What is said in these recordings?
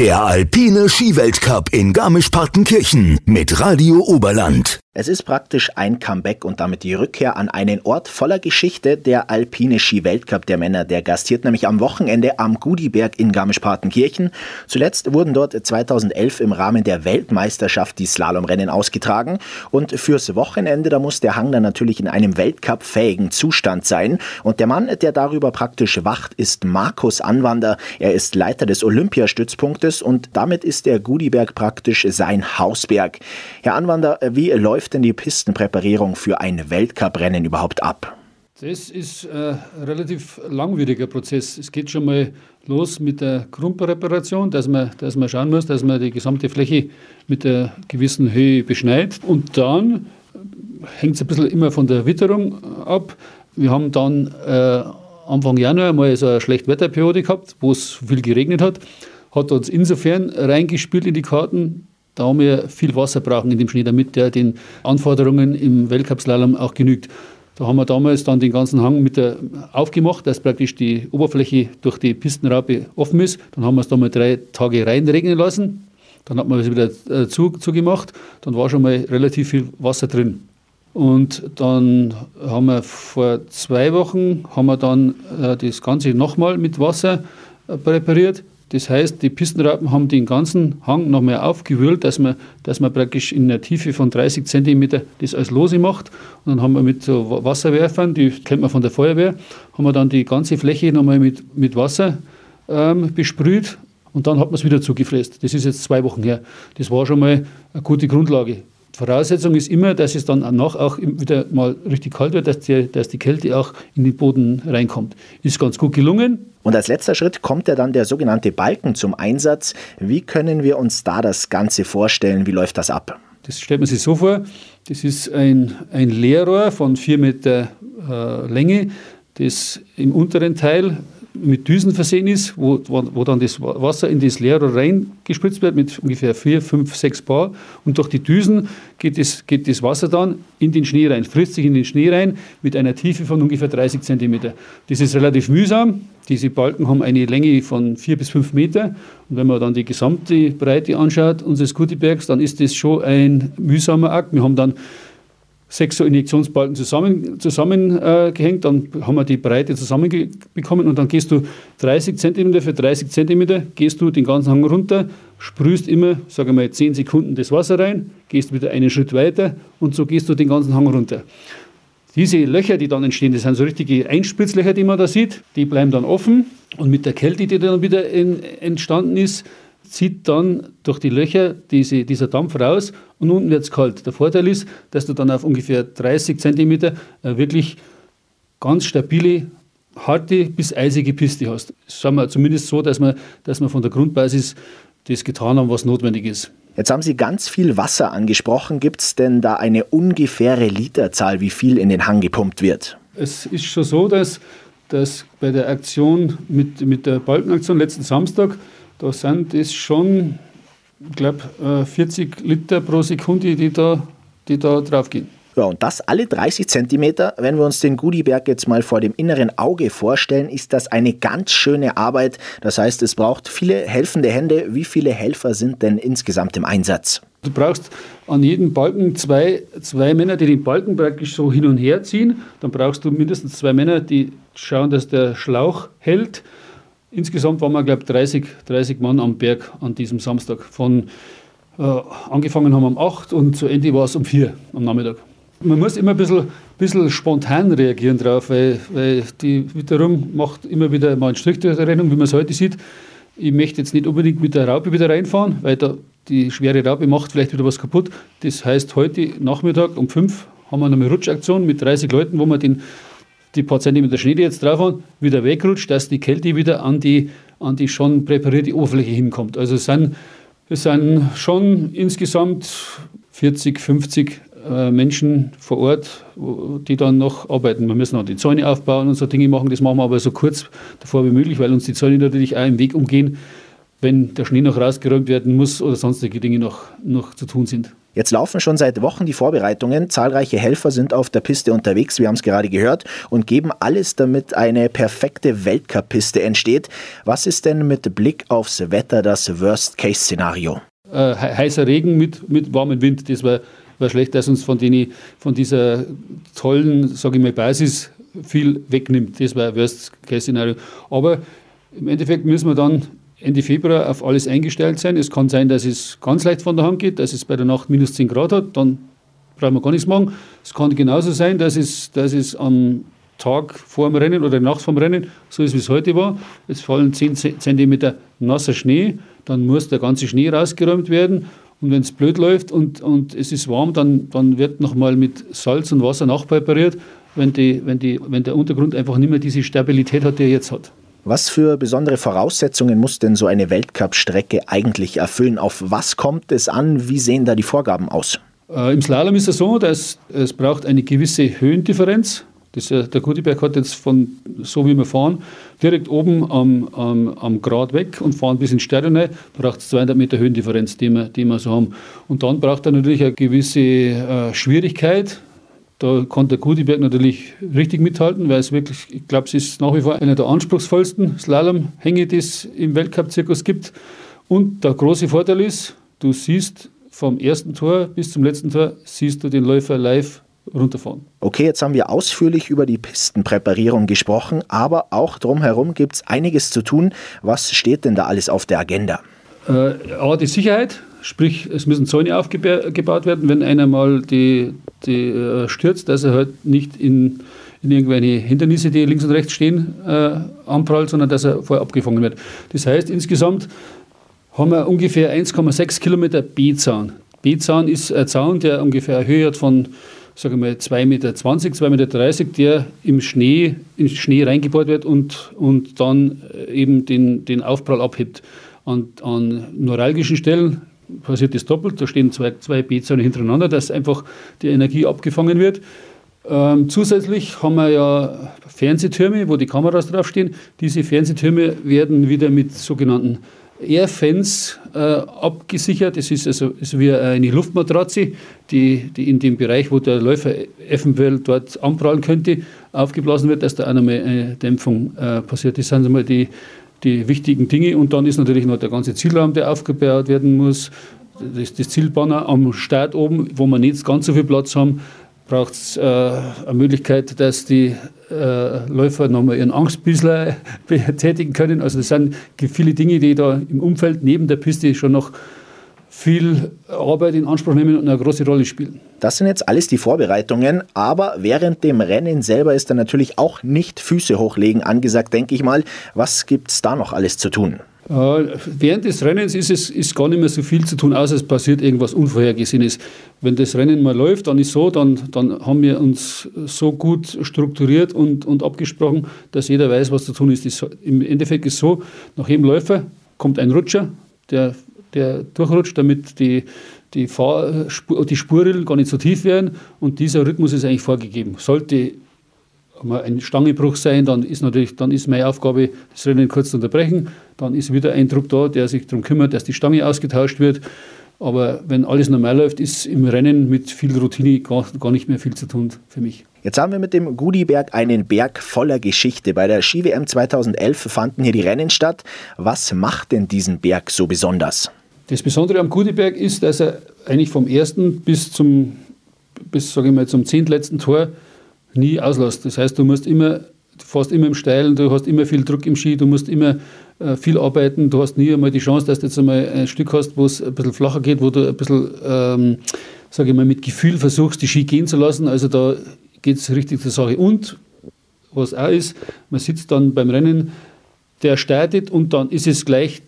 Der Alpine Skiweltcup in Garmisch-Partenkirchen mit Radio Oberland. Es ist praktisch ein Comeback und damit die Rückkehr an einen Ort voller Geschichte, der Alpine Ski-Weltcup der Männer. Der gastiert nämlich am Wochenende am Gudiberg in Garmisch-Partenkirchen. Zuletzt wurden dort 2011 im Rahmen der Weltmeisterschaft die Slalomrennen ausgetragen. Und fürs Wochenende, da muss der Hang dann natürlich in einem Weltcup-fähigen Zustand sein. Und der Mann, der darüber praktisch wacht, ist Markus Anwander. Er ist Leiter des Olympiastützpunktes und damit ist der Gudiberg praktisch sein Hausberg. Herr Anwander, wie läuft läuft denn die Pistenpräparierung für ein Weltcuprennen überhaupt ab? Das ist ein relativ langwieriger Prozess. Es geht schon mal los mit der Grundpräparation, dass man, dass man schauen muss, dass man die gesamte Fläche mit einer gewissen Höhe beschneit. Und dann hängt es ein bisschen immer von der Witterung ab. Wir haben dann äh, Anfang Januar mal so eine Schlechtwetterperiode gehabt, wo es viel geregnet hat. Hat uns insofern reingespielt in die Karten, da wir viel Wasser brauchen in dem Schnee, damit der den Anforderungen im Weltcup-Slalom auch genügt. Da haben wir damals dann den ganzen Hang mit der aufgemacht, dass praktisch die Oberfläche durch die Pistenraupe offen ist. Dann haben wir es da mal drei Tage reinregnen lassen. Dann hat man es wieder äh, zugemacht. Dann war schon mal relativ viel Wasser drin. Und dann haben wir vor zwei Wochen haben wir dann äh, das Ganze nochmal mit Wasser äh, präpariert. Das heißt, die Pistenraupen haben den ganzen Hang noch mehr aufgewühlt, dass man, dass man praktisch in einer Tiefe von 30 cm das als Lose macht. Und dann haben wir mit so Wasserwerfern, die kennt man von der Feuerwehr, haben wir dann die ganze Fläche nochmal mit, mit Wasser ähm, besprüht und dann hat man es wieder zugefräst. Das ist jetzt zwei Wochen her. Das war schon mal eine gute Grundlage. Voraussetzung ist immer, dass es dann danach auch wieder mal richtig kalt wird, dass die, dass die Kälte auch in den Boden reinkommt. Ist ganz gut gelungen. Und als letzter Schritt kommt ja dann der sogenannte Balken zum Einsatz. Wie können wir uns da das Ganze vorstellen? Wie läuft das ab? Das stellt man sich so vor. Das ist ein, ein Leerrohr von vier Meter äh, Länge, das im unteren Teil mit Düsen versehen ist, wo, wo dann das Wasser in das Leerrohr reingespritzt wird mit ungefähr 4, 5, 6 Bar. Und durch die Düsen geht das, geht das Wasser dann in den Schnee rein, frisst sich in den Schnee rein mit einer Tiefe von ungefähr 30 cm. Das ist relativ mühsam. Diese Balken haben eine Länge von 4 bis 5 Meter. Und wenn man dann die gesamte Breite anschaut unseres Kutibergs, dann ist das schon ein mühsamer Akt. Wir haben dann sechs so Injektionsbalken zusammengehängt, zusammen, äh, dann haben wir die Breite zusammenbekommen und dann gehst du 30 cm für 30 cm, gehst du den ganzen Hang runter, sprühst immer, sagen mal, 10 Sekunden das Wasser rein, gehst wieder einen Schritt weiter und so gehst du den ganzen Hang runter. Diese Löcher, die dann entstehen, das sind so richtige Einspritzlöcher, die man da sieht, die bleiben dann offen und mit der Kälte, die dann wieder in, entstanden ist, zieht dann durch die Löcher diese, dieser Dampf raus und unten wird es kalt. Der Vorteil ist, dass du dann auf ungefähr 30 cm äh, wirklich ganz stabile, harte bis eisige Piste hast. Das sagen wir zumindest so, dass wir, dass wir von der Grundbasis das getan haben, was notwendig ist. Jetzt haben Sie ganz viel Wasser angesprochen. Gibt es denn da eine ungefähre Literzahl, wie viel in den Hang gepumpt wird? Es ist schon so, dass, dass bei der Aktion mit, mit der Balkenaktion letzten Samstag da sind es schon, ich glaube, 40 Liter pro Sekunde, die da, die da draufgehen. Ja, und das alle 30 Zentimeter. Wenn wir uns den Gudiberg jetzt mal vor dem inneren Auge vorstellen, ist das eine ganz schöne Arbeit. Das heißt, es braucht viele helfende Hände. Wie viele Helfer sind denn insgesamt im Einsatz? Du brauchst an jedem Balken zwei, zwei Männer, die den Balken praktisch so hin und her ziehen. Dann brauchst du mindestens zwei Männer, die schauen, dass der Schlauch hält. Insgesamt waren wir, glaube ich, 30, 30 Mann am Berg an diesem Samstag. Von, äh, angefangen haben wir um 8 und zu Ende war es um 4 am Nachmittag. Man muss immer ein bisschen, bisschen spontan reagieren drauf, weil, weil die Witterung macht immer wieder mal einen Strich durch die Rennung, wie man es heute sieht. Ich möchte jetzt nicht unbedingt mit der Raupe wieder reinfahren, weil da die schwere Raupe macht vielleicht wieder was kaputt. Das heißt, heute Nachmittag um 5 haben wir eine Rutschaktion mit 30 Leuten, wo wir den die paar Zentimeter Schnee, die jetzt drauf waren, wieder wegrutscht, dass die Kälte wieder an die, an die schon präparierte Oberfläche hinkommt. Also es sind, es sind schon insgesamt 40, 50 äh, Menschen vor Ort, die dann noch arbeiten. Wir müssen auch die Zäune aufbauen und so Dinge machen. Das machen wir aber so kurz davor wie möglich, weil uns die Zäune natürlich auch im Weg umgehen, wenn der Schnee noch rausgeräumt werden muss oder sonstige Dinge noch, noch zu tun sind. Jetzt laufen schon seit Wochen die Vorbereitungen. Zahlreiche Helfer sind auf der Piste unterwegs, wir haben es gerade gehört, und geben alles, damit eine perfekte Weltcup-Piste entsteht. Was ist denn mit Blick aufs Wetter das Worst-Case-Szenario? Äh, heißer Regen mit, mit warmem Wind, das wäre wär schlecht, dass uns von, den, von dieser tollen, sage ich mal, Basis viel wegnimmt. Das wäre Worst-Case-Szenario. Aber im Endeffekt müssen wir dann Ende Februar auf alles eingestellt sein. Es kann sein, dass es ganz leicht von der Hand geht, dass es bei der Nacht minus 10 Grad hat, dann brauchen wir gar nichts machen. Es kann genauso sein, dass es, dass es am Tag vor dem Rennen oder Nacht vor dem Rennen, so ist wie es heute war, es fallen 10 cm nasser Schnee, dann muss der ganze Schnee rausgeräumt werden. Und wenn es blöd läuft und, und es ist warm, dann, dann wird nochmal mit Salz und Wasser nachpräpariert, wenn, die, wenn, die, wenn der Untergrund einfach nicht mehr diese Stabilität hat, die er jetzt hat. Was für besondere Voraussetzungen muss denn so eine Weltcup-Strecke eigentlich erfüllen? Auf was kommt es an? Wie sehen da die Vorgaben aus? Äh, Im Slalom ist es so, dass es braucht eine gewisse Höhendifferenz. Das, der Gutiberg hat jetzt von, so wie wir fahren, direkt oben am, am, am Grat weg und fahren bis ins Sterne, braucht es 200 Meter Höhendifferenz, die wir, die wir so haben. Und dann braucht er natürlich eine gewisse äh, Schwierigkeit, da kann der Gudiberg natürlich richtig mithalten, weil es wirklich, ich glaube, es ist nach wie vor einer der anspruchsvollsten Slalomhänge, die es im Weltcup-Zirkus gibt. Und der große Vorteil ist, du siehst vom ersten Tor bis zum letzten Tor, siehst du den Läufer live runterfahren. Okay, jetzt haben wir ausführlich über die Pistenpräparierung gesprochen, aber auch drumherum gibt es einiges zu tun. Was steht denn da alles auf der Agenda? Äh, A, die Sicherheit, sprich, es müssen Zäune aufgebaut werden, wenn einer mal die, die äh, stürzt, dass er halt nicht in, in irgendwelche Hindernisse, die links und rechts stehen, äh, anprallt, sondern dass er vorher abgefangen wird. Das heißt, insgesamt haben wir ungefähr 1,6 Kilometer B-Zaun. B-Zaun ist ein Zaun, der ungefähr eine Höhe hat von sage mal 2,20 Meter, 2,30 Meter, der im Schnee, in Schnee reingebohrt wird und, und dann eben den, den Aufprall abhebt. An, an neuralgischen Stellen passiert das doppelt, da stehen zwei, zwei B-Zäune hintereinander, dass einfach die Energie abgefangen wird. Ähm, zusätzlich haben wir ja Fernsehtürme, wo die Kameras draufstehen. Diese Fernsehtürme werden wieder mit sogenannten Airfans äh, abgesichert. Es ist also ist wie eine Luftmatratze, die, die in dem Bereich, wo der Läufer eventuell dort anprallen könnte, aufgeblasen wird, dass da auch nochmal eine Dämpfung äh, passiert. Das sind einmal die, die wichtigen Dinge. Und dann ist natürlich noch der ganze Zielraum, der aufgebaut werden muss. Das, das Zielbanner am Start oben, wo wir nicht ganz so viel Platz haben, braucht es äh, eine Möglichkeit, dass die äh, Läufer nochmal ihren Angstbissler betätigen können. Also das sind viele Dinge, die da im Umfeld neben der Piste schon noch viel Arbeit in Anspruch nehmen und eine große Rolle spielen. Das sind jetzt alles die Vorbereitungen, aber während dem Rennen selber ist dann natürlich auch nicht Füße hochlegen angesagt, denke ich mal. Was gibt es da noch alles zu tun? Äh, während des Rennens ist es ist gar nicht mehr so viel zu tun, außer es passiert irgendwas Unvorhergesehenes. Wenn das Rennen mal läuft, dann ist so, dann, dann haben wir uns so gut strukturiert und, und abgesprochen, dass jeder weiß, was zu tun ist. Das, Im Endeffekt ist es so, nach jedem Läufer kommt ein Rutscher, der der durchrutscht, damit die, die, Fahr die Spurrillen gar nicht so tief werden. Und dieser Rhythmus ist eigentlich vorgegeben. Sollte mal ein Stangebruch sein, dann ist natürlich dann ist meine Aufgabe, das Rennen kurz zu unterbrechen. Dann ist wieder ein Druck da, der sich darum kümmert, dass die Stange ausgetauscht wird. Aber wenn alles normal läuft, ist im Rennen mit viel Routine gar, gar nicht mehr viel zu tun für mich. Jetzt haben wir mit dem Gudiberg einen Berg voller Geschichte. Bei der Ski-WM 2011 fanden hier die Rennen statt. Was macht denn diesen Berg so besonders? Das Besondere am Kudiberg ist, dass er eigentlich vom ersten bis zum, bis, sage ich mal, zum zehntletzten Tor nie auslässt. Das heißt, du musst immer, du fährst immer im Steilen, du hast immer viel Druck im Ski, du musst immer äh, viel arbeiten, du hast nie einmal die Chance, dass du jetzt einmal ein Stück hast, wo es ein bisschen flacher geht, wo du ein bisschen, ähm, sage ich mal, mit Gefühl versuchst, die Ski gehen zu lassen. Also da geht es richtig zur Sache. Und was auch ist, man sitzt dann beim Rennen, der startet und dann ist es gleich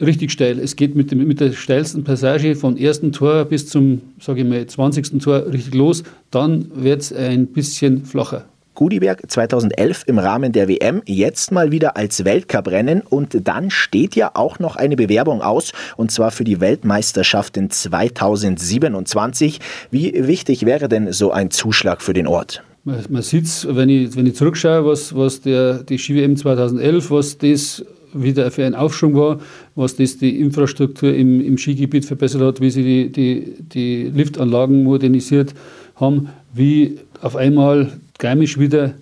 richtig steil. Es geht mit, dem, mit der steilsten Passage vom ersten Tor bis zum, sage ich mal, 20. Tor richtig los. Dann wird es ein bisschen flacher. Gudiberg 2011 im Rahmen der WM, jetzt mal wieder als Weltcuprennen und dann steht ja auch noch eine Bewerbung aus und zwar für die Weltmeisterschaft in 2027. Wie wichtig wäre denn so ein Zuschlag für den Ort? Man, man sieht wenn ich, wenn ich zurückschaue, was, was der, die Ski-WM 2011, was das wieder für ein Aufschwung war, was das die Infrastruktur im, im Skigebiet verbessert hat, wie sie die, die, die Liftanlagen modernisiert haben, wie auf einmal Garmisch wieder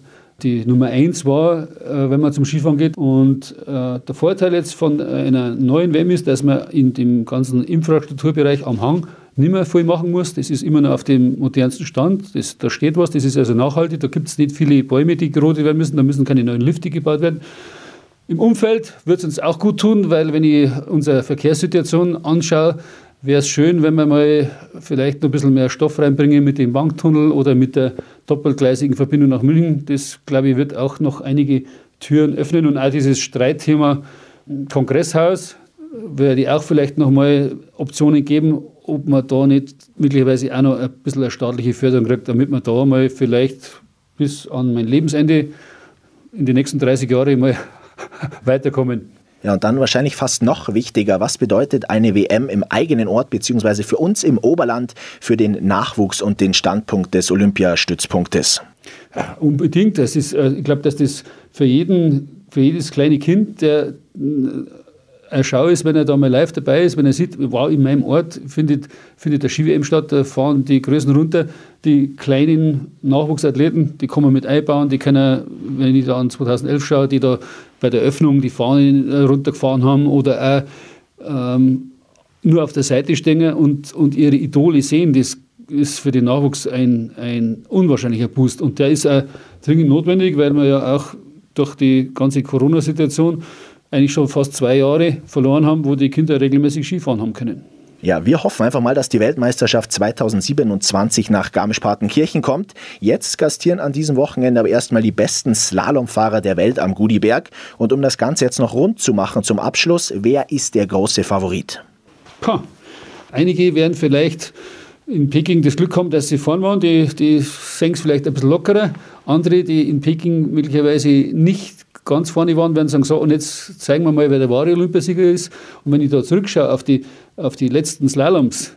die Nummer eins war, äh, wenn man zum Skifahren geht. Und äh, der Vorteil jetzt von einer neuen WM ist, dass man in dem ganzen Infrastrukturbereich am Hang nicht mehr viel machen muss. Das ist immer noch auf dem modernsten Stand. Das, da steht was, das ist also nachhaltig. Da gibt es nicht viele Bäume, die gerodet werden müssen. Da müssen keine neuen Lifte gebaut werden. Im Umfeld wird es uns auch gut tun, weil wenn ich unsere Verkehrssituation anschaue, wäre es schön, wenn wir mal vielleicht noch ein bisschen mehr Stoff reinbringen mit dem Banktunnel oder mit der doppelgleisigen Verbindung nach München. Das, glaube ich, wird auch noch einige Türen öffnen und auch dieses Streitthema Kongresshaus werde ich auch vielleicht noch mal Optionen geben, ob man da nicht möglicherweise auch noch ein bisschen eine staatliche Förderung kriegt, damit man da mal vielleicht bis an mein Lebensende in den nächsten 30 Jahren mal weiterkommen. Ja, und dann wahrscheinlich fast noch wichtiger, was bedeutet eine WM im eigenen Ort beziehungsweise für uns im Oberland für den Nachwuchs und den Standpunkt des Olympiastützpunktes? Ja, unbedingt. Das ist, äh, ich glaube, dass das für jeden, für jedes kleine Kind, der eine Schau ist, wenn er da mal live dabei ist, wenn er sieht, wow, in meinem Ort findet, findet der Ski-WM statt, da fahren die Größen runter, die kleinen Nachwuchsathleten, die kommen mit einbauen, die können, wenn ich da an 2011 schaue, die da bei der Öffnung die Fahnen äh, runtergefahren haben oder auch ähm, nur auf der Seite stehen und, und ihre Idole sehen, das ist für den Nachwuchs ein, ein unwahrscheinlicher Boost. Und der ist auch dringend notwendig, weil wir ja auch durch die ganze Corona-Situation eigentlich schon fast zwei Jahre verloren haben, wo die Kinder regelmäßig Skifahren haben können. Ja, wir hoffen einfach mal, dass die Weltmeisterschaft 2027 nach Garmisch-Partenkirchen kommt. Jetzt gastieren an diesem Wochenende aber erstmal die besten Slalomfahrer der Welt am Gudiberg. Und um das Ganze jetzt noch rund zu machen zum Abschluss, wer ist der große Favorit? Puh. Einige werden vielleicht in Peking das Glück haben, dass sie vorn waren, die, die sehen es vielleicht ein bisschen lockerer. Andere, die in Peking möglicherweise nicht ganz vorne waren, werden sagen, so, und jetzt zeigen wir mal, wer der wahre Olympiasieger ist. Und wenn ich da zurückschaue auf die, auf die letzten Slaloms,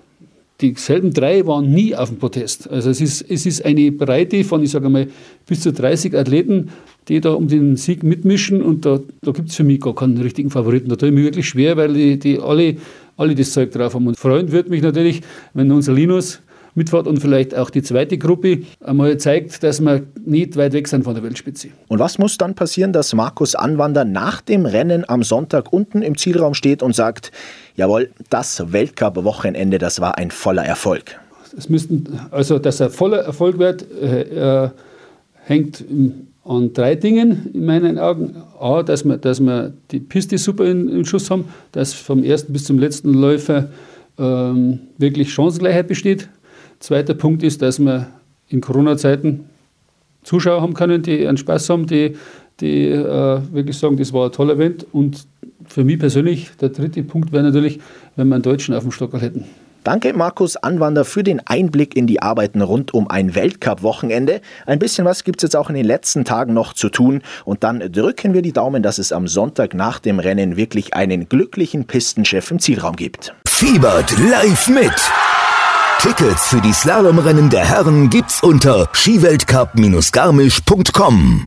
dieselben drei waren nie auf dem Protest. Also es ist, es ist eine Breite von, ich sage mal, bis zu 30 Athleten, die da um den Sieg mitmischen und da, da gibt es für mich gar keinen richtigen Favoriten. Da tue ich mir wirklich schwer, weil die, die alle, alle das Zeug drauf haben. Und freuen würde mich natürlich, wenn unser Linus mitfahrt und vielleicht auch die zweite Gruppe einmal zeigt, dass wir nicht weit weg sind von der Weltspitze. Und was muss dann passieren, dass Markus Anwander nach dem Rennen am Sonntag unten im Zielraum steht und sagt, jawohl, das Weltcup-Wochenende, das war ein voller Erfolg? Es müssten, also dass er voller Erfolg wird, äh, hängt an drei Dingen in meinen Augen. A, dass wir, dass wir die Piste super in, in Schuss haben, dass vom ersten bis zum letzten Läufer ähm, wirklich Chancengleichheit besteht. Zweiter Punkt ist, dass wir in Corona-Zeiten Zuschauer haben können, die einen Spaß haben, die, die äh, wirklich sagen, das war ein toller Event. Und für mich persönlich, der dritte Punkt wäre natürlich, wenn wir einen Deutschen auf dem Stockerl hätten. Danke, Markus Anwander, für den Einblick in die Arbeiten rund um ein Weltcup-Wochenende. Ein bisschen was gibt es jetzt auch in den letzten Tagen noch zu tun. Und dann drücken wir die Daumen, dass es am Sonntag nach dem Rennen wirklich einen glücklichen Pistenchef im Zielraum gibt. Fiebert live mit. Tickets für die Slalomrennen der Herren gibt's unter skiweltcup-garmisch.com.